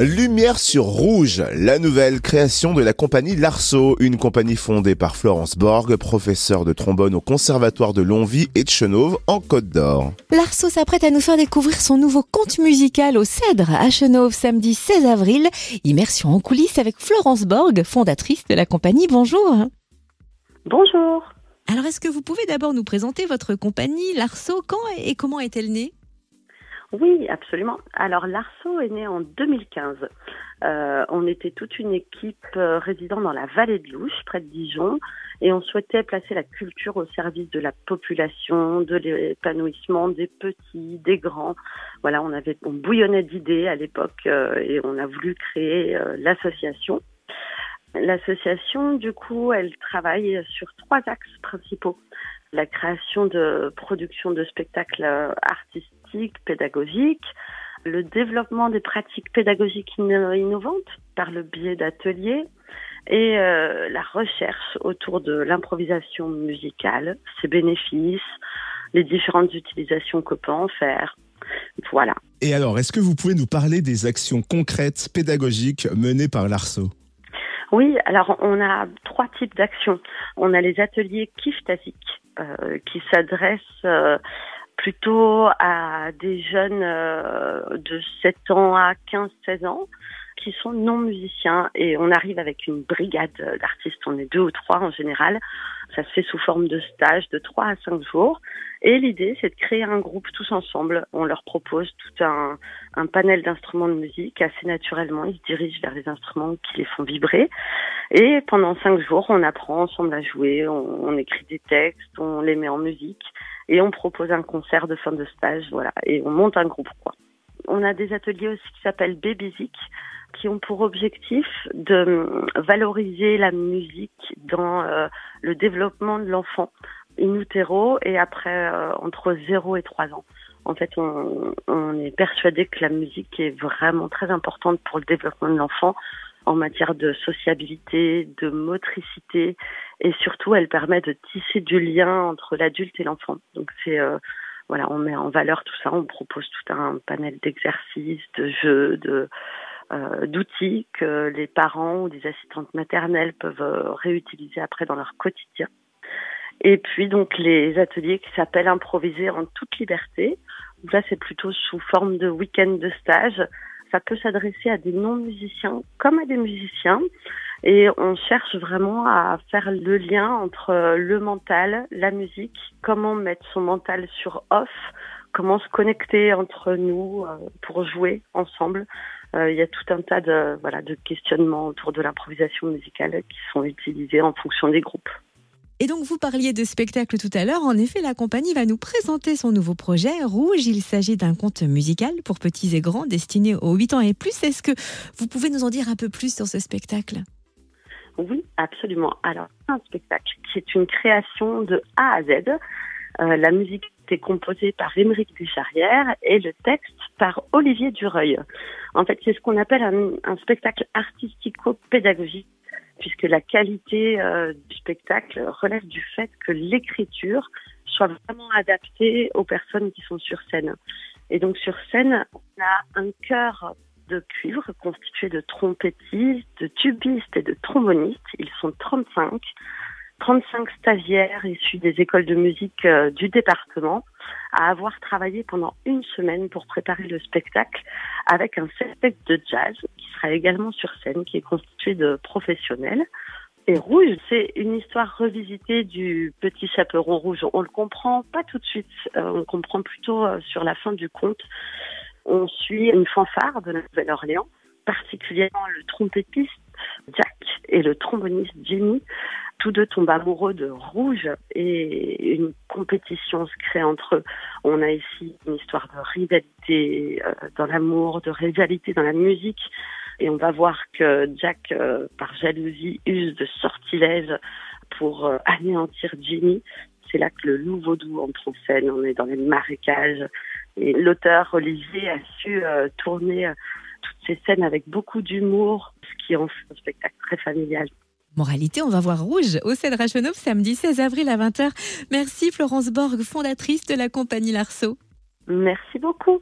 Lumière sur Rouge, la nouvelle création de la compagnie Larceau, une compagnie fondée par Florence Borg, professeure de trombone au Conservatoire de Longwy et de Chenauve en Côte d'Or. Larceau s'apprête à nous faire découvrir son nouveau conte musical au Cèdre à Chenauve samedi 16 avril. Immersion en coulisses avec Florence Borg, fondatrice de la compagnie. Bonjour. Bonjour. Alors est-ce que vous pouvez d'abord nous présenter votre compagnie Larceau? Quand et comment est-elle née? Oui, absolument. Alors l'Arceau est né en 2015. Euh, on était toute une équipe euh, résidant dans la vallée de Louche, près de Dijon, et on souhaitait placer la culture au service de la population, de l'épanouissement des petits, des grands. Voilà, on avait, on bouillonnait d'idées à l'époque euh, et on a voulu créer l'association. L'association, du coup, elle travaille sur trois axes principaux la création de productions de spectacles artistiques, pédagogiques, le développement des pratiques pédagogiques innovantes par le biais d'ateliers et euh, la recherche autour de l'improvisation musicale, ses bénéfices, les différentes utilisations qu'on peut en faire. Voilà. Et alors, est-ce que vous pouvez nous parler des actions concrètes pédagogiques menées par l'ARSO oui, alors on a trois types d'actions. On a les ateliers Kiftasic euh, qui s'adressent euh, plutôt à des jeunes euh, de 7 ans à 15-16 ans qui sont non musiciens et on arrive avec une brigade d'artistes, on est deux ou trois en général. Ça se fait sous forme de stage de trois à cinq jours. Et l'idée, c'est de créer un groupe tous ensemble. On leur propose tout un, panel d'instruments de musique assez naturellement. Ils se dirigent vers les instruments qui les font vibrer. Et pendant cinq jours, on apprend ensemble à jouer, on, écrit des textes, on les met en musique et on propose un concert de fin de stage. Voilà. Et on monte un groupe, quoi. On a des ateliers aussi qui s'appellent Babyzik qui ont pour objectif de valoriser la musique dans euh, le développement de l'enfant in utero et après euh, entre 0 et 3 ans. En fait, on, on est persuadé que la musique est vraiment très importante pour le développement de l'enfant en matière de sociabilité, de motricité et surtout elle permet de tisser du lien entre l'adulte et l'enfant. Donc c'est euh, voilà, on met en valeur tout ça, on propose tout un panel d'exercices, de jeux, de euh, d'outils que les parents ou des assistantes maternelles peuvent euh, réutiliser après dans leur quotidien. Et puis donc les ateliers qui s'appellent improviser en toute liberté. là c'est plutôt sous forme de week-end de stage. Ça peut s'adresser à des non-musiciens comme à des musiciens. Et on cherche vraiment à faire le lien entre le mental, la musique, comment mettre son mental sur off, comment se connecter entre nous euh, pour jouer ensemble. Euh, il y a tout un tas de, voilà, de questionnements autour de l'improvisation musicale qui sont utilisés en fonction des groupes. Et donc, vous parliez de spectacle tout à l'heure. En effet, la compagnie va nous présenter son nouveau projet, Rouge. Il s'agit d'un conte musical pour petits et grands destiné aux 8 ans et plus. Est-ce que vous pouvez nous en dire un peu plus sur ce spectacle? Oui, absolument. Alors, un spectacle qui est une création de A à Z. Euh, la musique est composée par Émeric Ducharrière et le texte par Olivier Dureuil. En fait, c'est ce qu'on appelle un, spectacle artistico-pédagogique puisque la qualité euh, du spectacle relève du fait que l'écriture soit vraiment adaptée aux personnes qui sont sur scène. Et donc sur scène, on a un chœur de cuivre constitué de trompettistes, de tubistes et de trombonistes. Ils sont 35 35 stagiaires issus des écoles de musique euh, du département à avoir travaillé pendant une semaine pour préparer le spectacle avec un spectacle de jazz qui sera également sur scène, qui est constitué de professionnels. Et Rouge, c'est une histoire revisitée du petit chaperon rouge. On le comprend pas tout de suite, euh, on comprend plutôt euh, sur la fin du conte. On suit une fanfare de la Nouvelle-Orléans, particulièrement le trompettiste Jack et le tromboniste Jimmy tous deux tombent amoureux de rouge et une compétition se crée entre eux. On a ici une histoire de rivalité euh, dans l'amour, de rivalité dans la musique. Et on va voir que Jack, euh, par jalousie, use de sortilèges pour euh, anéantir Jimmy. C'est là que le loup vaudou entre en scène. On est dans les marécages. Et l'auteur Olivier a su tourner toutes ces scènes avec beaucoup d'humour, ce qui en fait un spectacle très familial. Moralité, on va voir rouge au Cèdre Chenauve samedi 16 avril à 20h. Merci Florence Borg, fondatrice de la compagnie Larceau. Merci beaucoup.